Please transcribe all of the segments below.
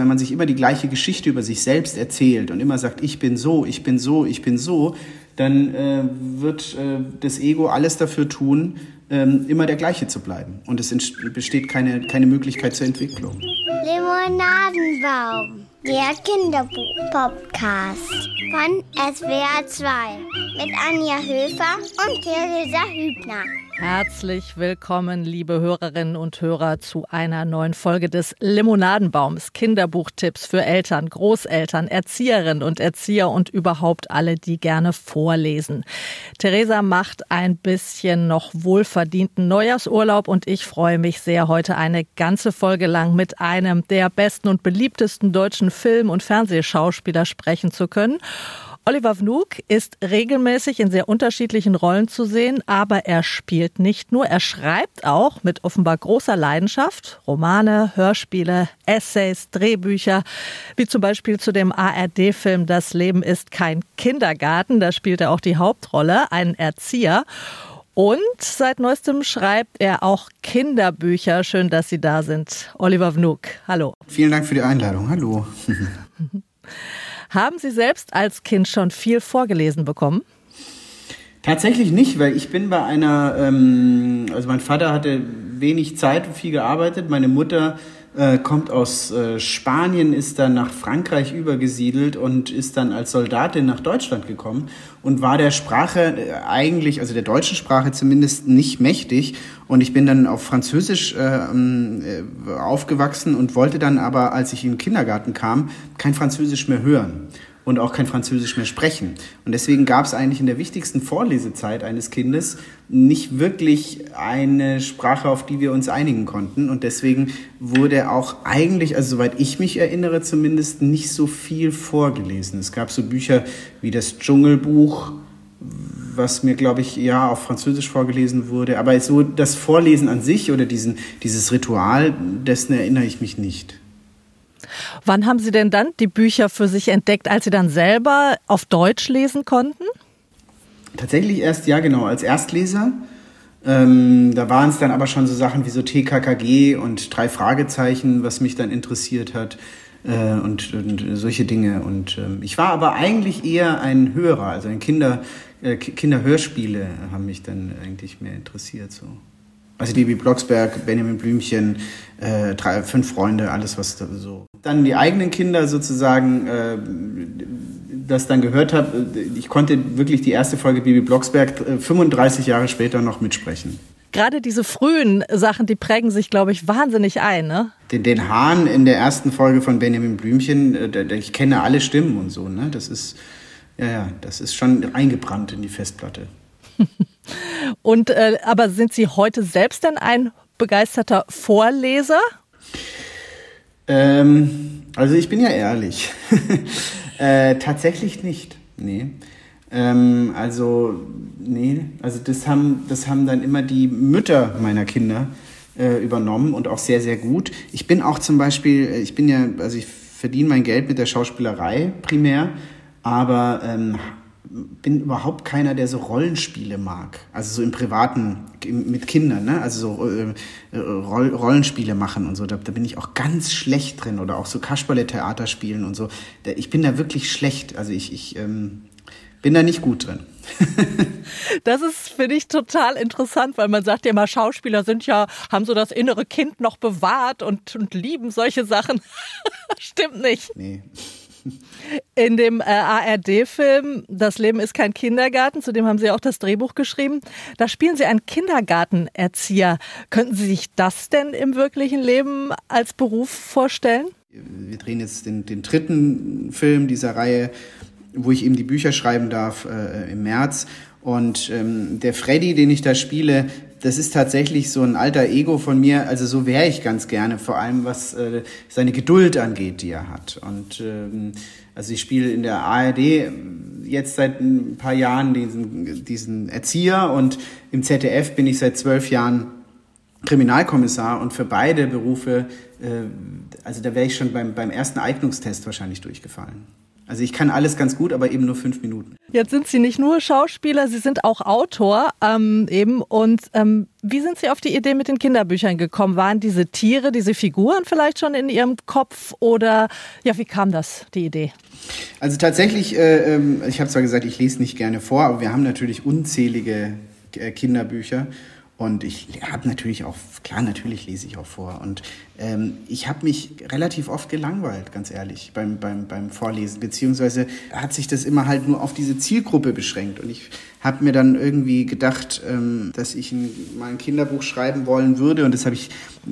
Wenn man sich immer die gleiche Geschichte über sich selbst erzählt und immer sagt, ich bin so, ich bin so, ich bin so, dann äh, wird äh, das Ego alles dafür tun, ähm, immer der gleiche zu bleiben. Und es besteht keine, keine Möglichkeit zur Entwicklung. Limonadenbaum, der Kinderbuch-Podcast von SWR 2 mit Anja Höfer und Theresa Hübner. Herzlich willkommen, liebe Hörerinnen und Hörer, zu einer neuen Folge des Limonadenbaums. Kinderbuchtipps für Eltern, Großeltern, Erzieherinnen und Erzieher und überhaupt alle, die gerne vorlesen. Theresa macht ein bisschen noch wohlverdienten Neujahrsurlaub und ich freue mich sehr, heute eine ganze Folge lang mit einem der besten und beliebtesten deutschen Film- und Fernsehschauspieler sprechen zu können. Oliver Wnuk ist regelmäßig in sehr unterschiedlichen Rollen zu sehen, aber er spielt nicht nur, er schreibt auch mit offenbar großer Leidenschaft Romane, Hörspiele, Essays, Drehbücher, wie zum Beispiel zu dem ARD-Film Das Leben ist kein Kindergarten, da spielt er auch die Hauptrolle, einen Erzieher. Und seit neuestem schreibt er auch Kinderbücher. Schön, dass Sie da sind. Oliver Wnuk, hallo. Vielen Dank für die Einladung. Hallo. Haben Sie selbst als Kind schon viel vorgelesen bekommen? Tatsächlich nicht, weil ich bin bei einer, ähm, also mein Vater hatte wenig Zeit und viel gearbeitet. Meine Mutter äh, kommt aus äh, Spanien, ist dann nach Frankreich übergesiedelt und ist dann als Soldatin nach Deutschland gekommen und war der Sprache äh, eigentlich, also der deutschen Sprache zumindest nicht mächtig. Und ich bin dann auf Französisch äh, äh, aufgewachsen und wollte dann aber, als ich in den Kindergarten kam, kein Französisch mehr hören und auch kein Französisch mehr sprechen. Und deswegen gab es eigentlich in der wichtigsten Vorlesezeit eines Kindes nicht wirklich eine Sprache, auf die wir uns einigen konnten. Und deswegen wurde auch eigentlich, also soweit ich mich erinnere zumindest, nicht so viel vorgelesen. Es gab so Bücher wie das Dschungelbuch, was mir, glaube ich, ja auf Französisch vorgelesen wurde. Aber so das Vorlesen an sich oder diesen, dieses Ritual, dessen erinnere ich mich nicht. Wann haben Sie denn dann die Bücher für sich entdeckt, als Sie dann selber auf Deutsch lesen konnten? Tatsächlich erst, ja genau, als Erstleser. Ähm, da waren es dann aber schon so Sachen wie so TKKG und drei Fragezeichen, was mich dann interessiert hat äh, und, und, solche Dinge. Und ähm, ich war aber eigentlich eher ein Hörer, also ein Kinder, äh, Kinderhörspiele haben mich dann eigentlich mehr interessiert. So. Also wie Blocksberg, Benjamin Blümchen, äh, drei, fünf Freunde, alles was da so. Dann die eigenen Kinder sozusagen, äh, das dann gehört habe. Ich konnte wirklich die erste Folge Bibi Blocksberg äh, 35 Jahre später noch mitsprechen. Gerade diese frühen Sachen, die prägen sich, glaube ich, wahnsinnig ein, ne? Den, den Hahn in der ersten Folge von Benjamin Blümchen, äh, ich kenne alle Stimmen und so, ne? Das ist, ja, ja, das ist schon eingebrannt in die Festplatte. Und äh, aber sind Sie heute selbst denn ein begeisterter Vorleser? Ähm, also ich bin ja ehrlich. äh, tatsächlich nicht. Nee. Ähm, also, nee, also das haben, das haben dann immer die Mütter meiner Kinder äh, übernommen und auch sehr, sehr gut. Ich bin auch zum Beispiel, ich bin ja, also ich verdiene mein Geld mit der Schauspielerei primär, aber ähm, bin überhaupt keiner, der so Rollenspiele mag. Also so im Privaten mit Kindern, ne? Also so äh, äh, Roll, Rollenspiele machen und so. Da, da, bin ich auch ganz schlecht drin oder auch so Kasperle-Theater spielen und so. Da, ich bin da wirklich schlecht. Also ich, ich ähm, bin da nicht gut drin. das ist, finde ich, total interessant, weil man sagt ja immer, Schauspieler sind ja, haben so das innere Kind noch bewahrt und, und lieben solche Sachen. Stimmt nicht. Nee. In dem äh, ARD-Film Das Leben ist kein Kindergarten, zu dem haben Sie auch das Drehbuch geschrieben, da spielen Sie einen Kindergartenerzieher. Könnten Sie sich das denn im wirklichen Leben als Beruf vorstellen? Wir drehen jetzt den, den dritten Film dieser Reihe, wo ich eben die Bücher schreiben darf äh, im März. Und ähm, der Freddy, den ich da spiele, das ist tatsächlich so ein alter Ego von mir. Also so wäre ich ganz gerne, vor allem was äh, seine Geduld angeht, die er hat. Und ähm, also ich spiele in der ARD jetzt seit ein paar Jahren diesen, diesen Erzieher und im ZDF bin ich seit zwölf Jahren Kriminalkommissar und für beide Berufe, äh, also da wäre ich schon beim, beim ersten Eignungstest wahrscheinlich durchgefallen. Also ich kann alles ganz gut, aber eben nur fünf Minuten. Jetzt sind Sie nicht nur Schauspieler, Sie sind auch Autor ähm, eben. Und ähm, wie sind Sie auf die Idee mit den Kinderbüchern gekommen? Waren diese Tiere, diese Figuren vielleicht schon in Ihrem Kopf oder ja, wie kam das, die Idee? Also tatsächlich, äh, ähm, ich habe zwar gesagt, ich lese nicht gerne vor, aber wir haben natürlich unzählige äh, Kinderbücher. Und ich habe natürlich auch, klar, natürlich lese ich auch vor. Und ähm, ich habe mich relativ oft gelangweilt, ganz ehrlich, beim, beim, beim Vorlesen. Beziehungsweise hat sich das immer halt nur auf diese Zielgruppe beschränkt. Und ich habe mir dann irgendwie gedacht, ähm, dass ich ein, mal ein Kinderbuch schreiben wollen würde. Und das habe ich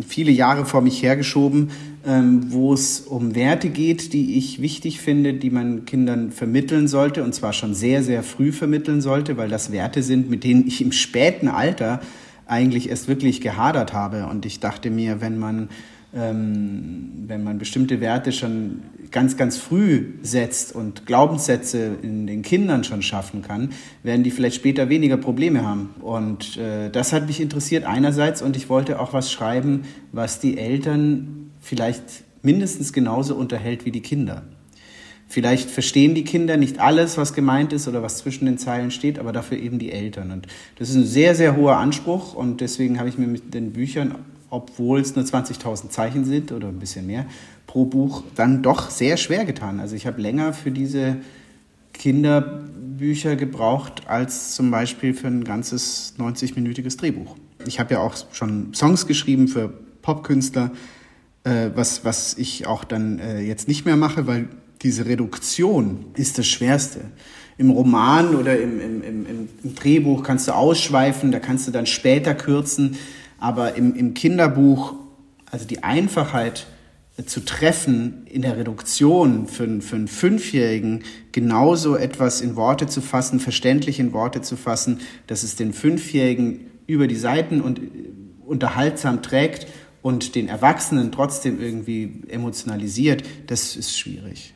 viele Jahre vor mich hergeschoben, ähm, wo es um Werte geht, die ich wichtig finde, die man Kindern vermitteln sollte. Und zwar schon sehr, sehr früh vermitteln sollte, weil das Werte sind, mit denen ich im späten Alter eigentlich erst wirklich gehadert habe. Und ich dachte mir, wenn man, ähm, wenn man bestimmte Werte schon ganz, ganz früh setzt und Glaubenssätze in den Kindern schon schaffen kann, werden die vielleicht später weniger Probleme haben. Und äh, das hat mich interessiert einerseits und ich wollte auch was schreiben, was die Eltern vielleicht mindestens genauso unterhält wie die Kinder. Vielleicht verstehen die Kinder nicht alles, was gemeint ist oder was zwischen den Zeilen steht, aber dafür eben die Eltern. Und das ist ein sehr, sehr hoher Anspruch und deswegen habe ich mir mit den Büchern, obwohl es nur 20.000 Zeichen sind oder ein bisschen mehr pro Buch, dann doch sehr schwer getan. Also ich habe länger für diese Kinderbücher gebraucht als zum Beispiel für ein ganzes 90-minütiges Drehbuch. Ich habe ja auch schon Songs geschrieben für Popkünstler, äh, was, was ich auch dann äh, jetzt nicht mehr mache, weil diese Reduktion ist das Schwerste. Im Roman oder im, im, im, im, Drehbuch kannst du ausschweifen, da kannst du dann später kürzen, aber im, im Kinderbuch, also die Einfachheit zu treffen in der Reduktion für, für einen Fünfjährigen, genauso etwas in Worte zu fassen, verständlich in Worte zu fassen, dass es den Fünfjährigen über die Seiten und unterhaltsam trägt und den Erwachsenen trotzdem irgendwie emotionalisiert, das ist schwierig.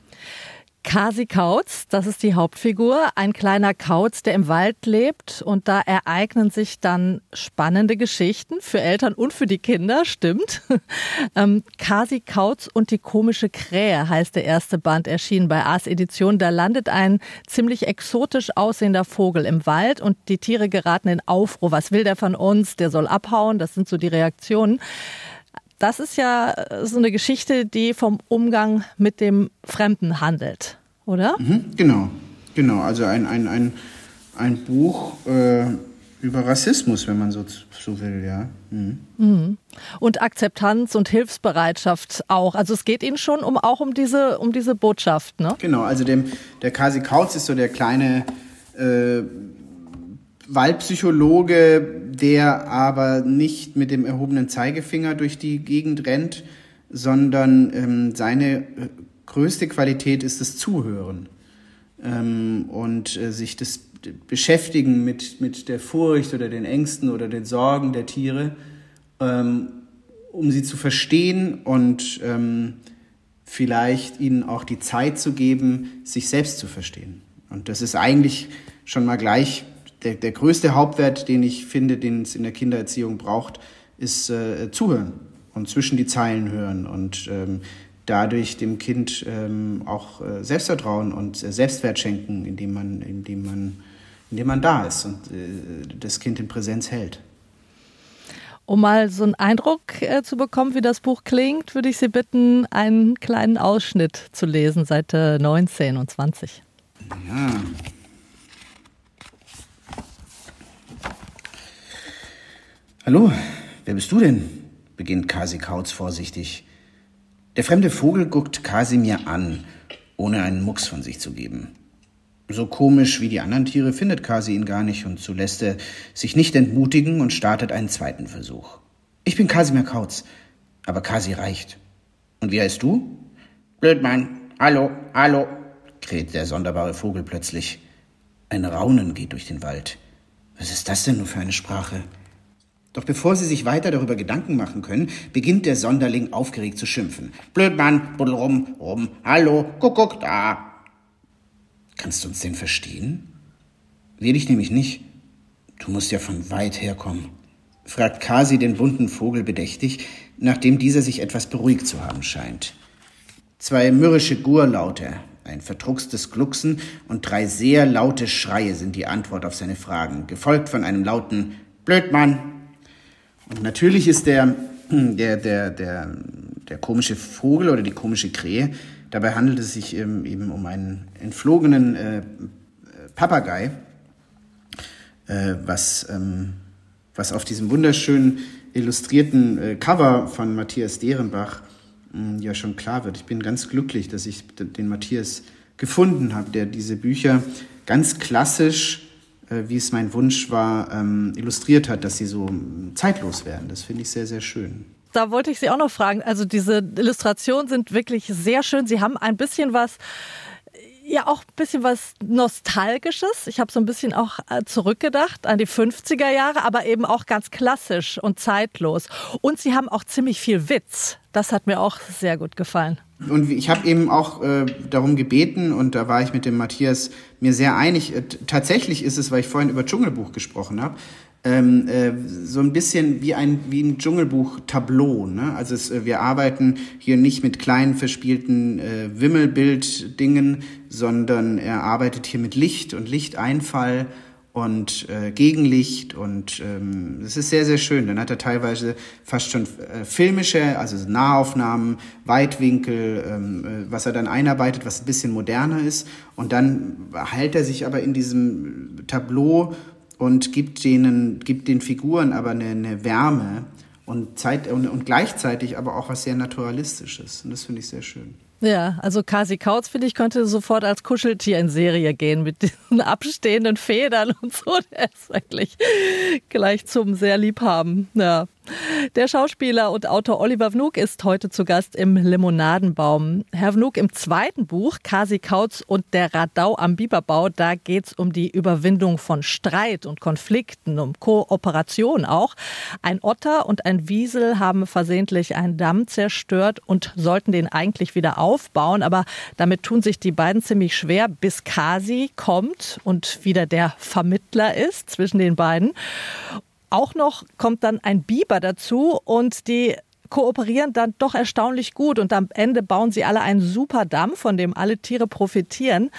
Kasi Kautz, das ist die Hauptfigur, ein kleiner Kauz, der im Wald lebt und da ereignen sich dann spannende Geschichten für Eltern und für die Kinder, stimmt. ähm, Kasi Kautz und die komische Krähe heißt der erste Band, erschienen bei Ars Edition. Da landet ein ziemlich exotisch aussehender Vogel im Wald und die Tiere geraten in Aufruhr. Was will der von uns? Der soll abhauen. Das sind so die Reaktionen. Das ist ja äh, so eine Geschichte, die vom Umgang mit dem Fremden handelt, oder? Mhm, genau, genau. Also ein, ein, ein, ein Buch äh, über Rassismus, wenn man so, so will, ja. Mhm. Mhm. Und Akzeptanz und Hilfsbereitschaft auch. Also es geht Ihnen schon um, auch um diese, um diese Botschaft, ne? Genau, also dem, der Kasi Kautz ist so der kleine äh, Waldpsychologe, der aber nicht mit dem erhobenen Zeigefinger durch die Gegend rennt, sondern ähm, seine äh, größte Qualität ist das Zuhören ähm, und äh, sich das Beschäftigen mit, mit der Furcht oder den Ängsten oder den Sorgen der Tiere, ähm, um sie zu verstehen und ähm, vielleicht ihnen auch die Zeit zu geben, sich selbst zu verstehen. Und das ist eigentlich schon mal gleich der, der größte Hauptwert, den ich finde, den es in der Kindererziehung braucht, ist äh, zuhören und zwischen die Zeilen hören und ähm, dadurch dem Kind ähm, auch äh, Selbstvertrauen und äh, Selbstwert schenken, indem man, indem man, indem man da ist und äh, das Kind in Präsenz hält. Um mal so einen Eindruck äh, zu bekommen, wie das Buch klingt, würde ich Sie bitten, einen kleinen Ausschnitt zu lesen, Seite 19 und 20. Ja, Hallo, wer bist du denn? beginnt Kasi Kautz vorsichtig. Der fremde Vogel guckt Kasimir an, ohne einen Mucks von sich zu geben. So komisch wie die anderen Tiere findet Kasi ihn gar nicht und so lässt er sich nicht entmutigen und startet einen zweiten Versuch. Ich bin Kasimir Kautz, aber Kasi reicht. Und wie heißt du? Blödmann. Hallo, hallo, kräht der sonderbare Vogel plötzlich. Ein Raunen geht durch den Wald. Was ist das denn nur für eine Sprache? Doch bevor sie sich weiter darüber Gedanken machen können, beginnt der Sonderling aufgeregt zu schimpfen. Blödmann, buddel rum, rum, hallo, guck, guck, da. Kannst du uns denn verstehen? Will ich nämlich nicht. Du musst ja von weit herkommen, fragt Kasi den bunten Vogel bedächtig, nachdem dieser sich etwas beruhigt zu haben scheint. Zwei mürrische Gurlaute Ein verdruckstes Glucksen und drei sehr laute Schreie sind die Antwort auf seine Fragen, gefolgt von einem lauten Blödmann. Und natürlich ist der, der, der, der, der komische Vogel oder die komische Krähe, dabei handelt es sich eben um einen entflogenen äh, Papagei, äh, was, ähm, was auf diesem wunderschönen illustrierten äh, Cover von Matthias Derenbach äh, ja schon klar wird. Ich bin ganz glücklich, dass ich den Matthias gefunden habe, der diese Bücher ganz klassisch, wie es mein Wunsch war, ähm, illustriert hat, dass sie so ähm, zeitlos werden. Das finde ich sehr, sehr schön da wollte ich Sie auch noch fragen. Also diese Illustrationen sind wirklich sehr schön. Sie haben ein bisschen was ja auch ein bisschen was Nostalgisches. Ich habe so ein bisschen auch äh, zurückgedacht an die 50er Jahre, aber eben auch ganz klassisch und zeitlos. Und sie haben auch ziemlich viel Witz. Das hat mir auch sehr gut gefallen. Und ich habe eben auch äh, darum gebeten, und da war ich mit dem Matthias mir sehr einig, äh, tatsächlich ist es, weil ich vorhin über Dschungelbuch gesprochen habe, ähm, äh, so ein bisschen wie ein, wie ein Dschungelbuch-Tableau. Ne? Also es, äh, wir arbeiten hier nicht mit kleinen verspielten äh, Wimmelbild-Dingen, sondern er arbeitet hier mit Licht und Lichteinfall und äh, Gegenlicht und ähm, das ist sehr, sehr schön. Dann hat er teilweise fast schon äh, filmische, also Nahaufnahmen, Weitwinkel, ähm, äh, was er dann einarbeitet, was ein bisschen moderner ist. Und dann hält er sich aber in diesem Tableau und gibt, denen, gibt den Figuren aber eine, eine Wärme und, Zeit, und, und gleichzeitig aber auch was sehr Naturalistisches. Und das finde ich sehr schön. Ja, also Kasi Kautz, finde ich, könnte sofort als Kuscheltier in Serie gehen mit diesen abstehenden Federn und so. Der ist wirklich gleich zum sehr Liebhaben. Ja. Der Schauspieler und Autor Oliver Wnuk ist heute zu Gast im Limonadenbaum. Herr Wnuk, im zweiten Buch Kasi Kautz und der Radau am Biberbau, da geht es um die Überwindung von Streit und Konflikten, um Kooperation auch. Ein Otter und ein Wiesel haben versehentlich einen Damm zerstört und sollten den eigentlich wieder aufbauen, aber damit tun sich die beiden ziemlich schwer, bis Kasi kommt und wieder der Vermittler ist zwischen den beiden. Auch noch kommt dann ein Biber dazu und die kooperieren dann doch erstaunlich gut und am Ende bauen sie alle einen super Damm, von dem alle Tiere profitieren.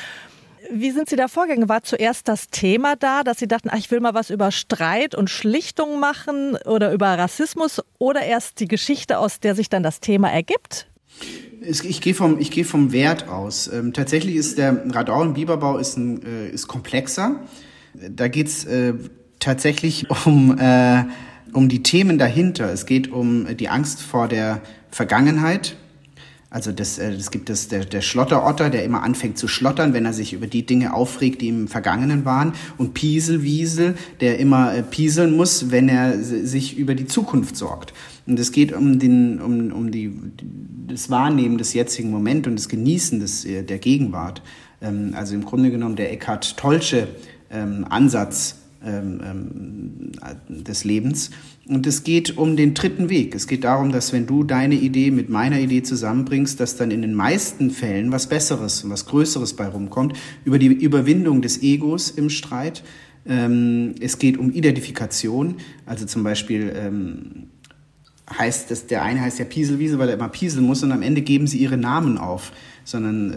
Wie sind Sie da vorgegangen? War zuerst das Thema da, dass Sie dachten, ach, ich will mal was über Streit und Schlichtung machen oder über Rassismus oder erst die Geschichte, aus der sich dann das Thema ergibt? Ich gehe vom, ich vom Wert aus. Ähm, tatsächlich ist der Radau- und Biberbau ist, ein, äh, ist komplexer. Da geht's äh, tatsächlich um, äh, um die Themen dahinter. Es geht um die Angst vor der Vergangenheit. Also das, äh, das gibt es der, der Schlotterotter, der immer anfängt zu schlottern, wenn er sich über die Dinge aufregt, die im Vergangenen waren. Und Pieselwiesel, der immer äh, pieseln muss, wenn er sich über die Zukunft sorgt. Und es geht um, den, um, um die, das Wahrnehmen des jetzigen Moments und das Genießen des, äh, der Gegenwart. Ähm, also im Grunde genommen der Eckhart Tollsche ähm, Ansatz ähm, ähm, des Lebens. Und es geht um den dritten Weg. Es geht darum, dass wenn du deine Idee mit meiner Idee zusammenbringst, dass dann in den meisten Fällen was Besseres und was Größeres bei rumkommt, über die Überwindung des Egos im Streit. Ähm, es geht um Identifikation, also zum Beispiel ähm, heißt das, der eine heißt ja Pieselwiese, weil er immer pieseln muss und am Ende geben sie ihre Namen auf, sondern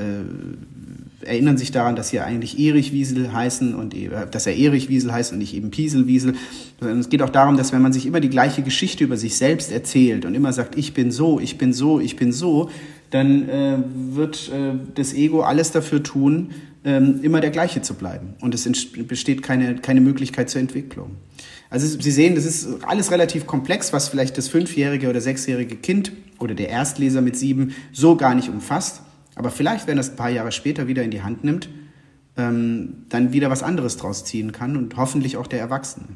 äh, erinnern sich daran, dass sie eigentlich Erich Wiesel heißen und äh, dass er Erich Wiesel heißt und nicht eben Pieselwiesel. Sondern es geht auch darum, dass wenn man sich immer die gleiche Geschichte über sich selbst erzählt und immer sagt, ich bin so, ich bin so, ich bin so, dann äh, wird äh, das Ego alles dafür tun, ähm, immer der gleiche zu bleiben. Und es besteht keine, keine Möglichkeit zur Entwicklung. Also Sie sehen, das ist alles relativ komplex, was vielleicht das fünfjährige oder sechsjährige Kind oder der Erstleser mit sieben so gar nicht umfasst. Aber vielleicht, wenn es ein paar Jahre später wieder in die Hand nimmt, ähm, dann wieder was anderes draus ziehen kann und hoffentlich auch der Erwachsene.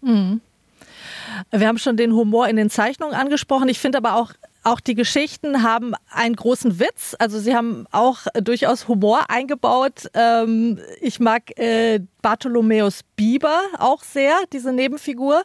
Mhm. Wir haben schon den Humor in den Zeichnungen angesprochen. Ich finde aber auch auch die Geschichten haben einen großen Witz. Also sie haben auch durchaus Humor eingebaut. Ähm, ich mag äh, Bartholomäus Bieber auch sehr, diese Nebenfigur.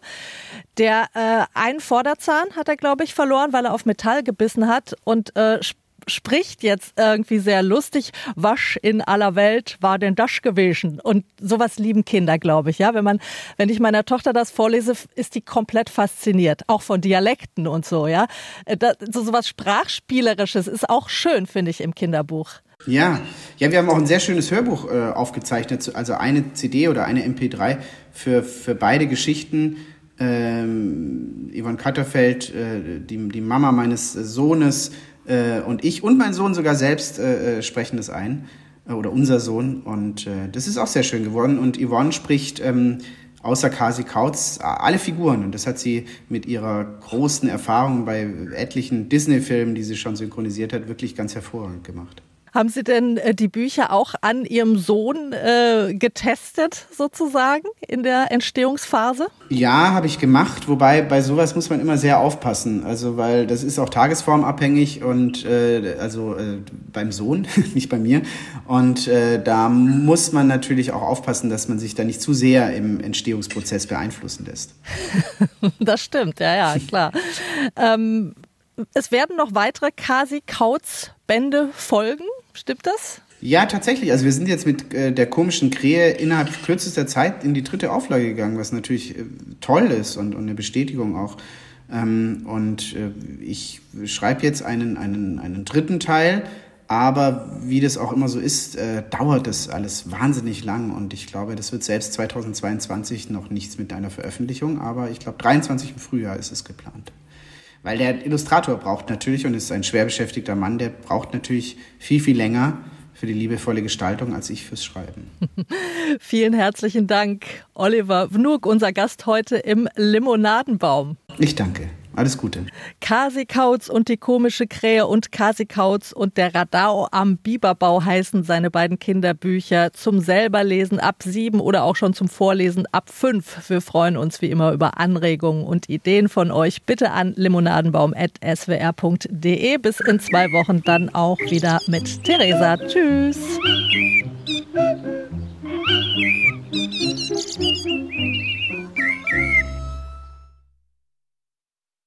Der äh, einen Vorderzahn hat er, glaube ich, verloren, weil er auf Metall gebissen hat und äh, spricht jetzt irgendwie sehr lustig. Wasch in aller Welt war denn das gewesen. Und sowas lieben Kinder, glaube ich. Ja, wenn man, wenn ich meiner Tochter das vorlese, ist die komplett fasziniert. Auch von Dialekten und so, ja. Äh, das, so sowas Sprachspielerisches ist auch schön, finde ich, im Kinderbuch. Ja, ja, wir haben auch ein sehr schönes Hörbuch äh, aufgezeichnet, also eine CD oder eine MP3 für, für beide Geschichten. Ähm, Yvonne Katterfeld, äh, die, die Mama meines Sohnes äh, und ich und mein Sohn sogar selbst äh, äh sprechen das ein. Äh, oder unser Sohn. Und äh, das ist auch sehr schön geworden. Und Yvonne spricht ähm, außer Kasi Kautz alle Figuren. Und das hat sie mit ihrer großen Erfahrung bei etlichen Disney-Filmen, die sie schon synchronisiert hat, wirklich ganz hervorragend gemacht. Haben Sie denn äh, die Bücher auch an Ihrem Sohn äh, getestet, sozusagen, in der Entstehungsphase? Ja, habe ich gemacht, wobei bei sowas muss man immer sehr aufpassen. Also, weil das ist auch tagesformabhängig und äh, also äh, beim Sohn, nicht bei mir. Und äh, da muss man natürlich auch aufpassen, dass man sich da nicht zu sehr im Entstehungsprozess beeinflussen lässt. das stimmt, ja, ja, klar. ähm, es werden noch weitere Kasi-Kauz-Bände folgen. Stimmt das? Ja, tatsächlich. Also wir sind jetzt mit äh, der komischen Krähe innerhalb kürzester Zeit in die dritte Auflage gegangen, was natürlich äh, toll ist und, und, eine Bestätigung auch. Ähm, und äh, ich schreibe jetzt einen, einen, einen dritten Teil, aber wie das auch immer so ist, äh, dauert das alles wahnsinnig lang und ich glaube, das wird selbst 2022 noch nichts mit einer Veröffentlichung, aber ich glaube 23 im Frühjahr ist es geplant. Weil der Illustrator braucht natürlich, und ist ein schwer beschäftigter Mann, der braucht natürlich viel, viel länger für die liebevolle Gestaltung als ich fürs Schreiben. Vielen herzlichen Dank, Oliver Wnuk, unser Gast heute im Limonadenbaum. Ich danke. Alles Gute. Kasi Kautz und die komische Krähe und Kasi Kautz und der Radau am Biberbau heißen seine beiden Kinderbücher zum selberlesen ab sieben oder auch schon zum Vorlesen ab fünf. Wir freuen uns wie immer über Anregungen und Ideen von euch. Bitte an limonadenbaum.swr.de. Bis in zwei Wochen dann auch wieder mit Theresa. Tschüss.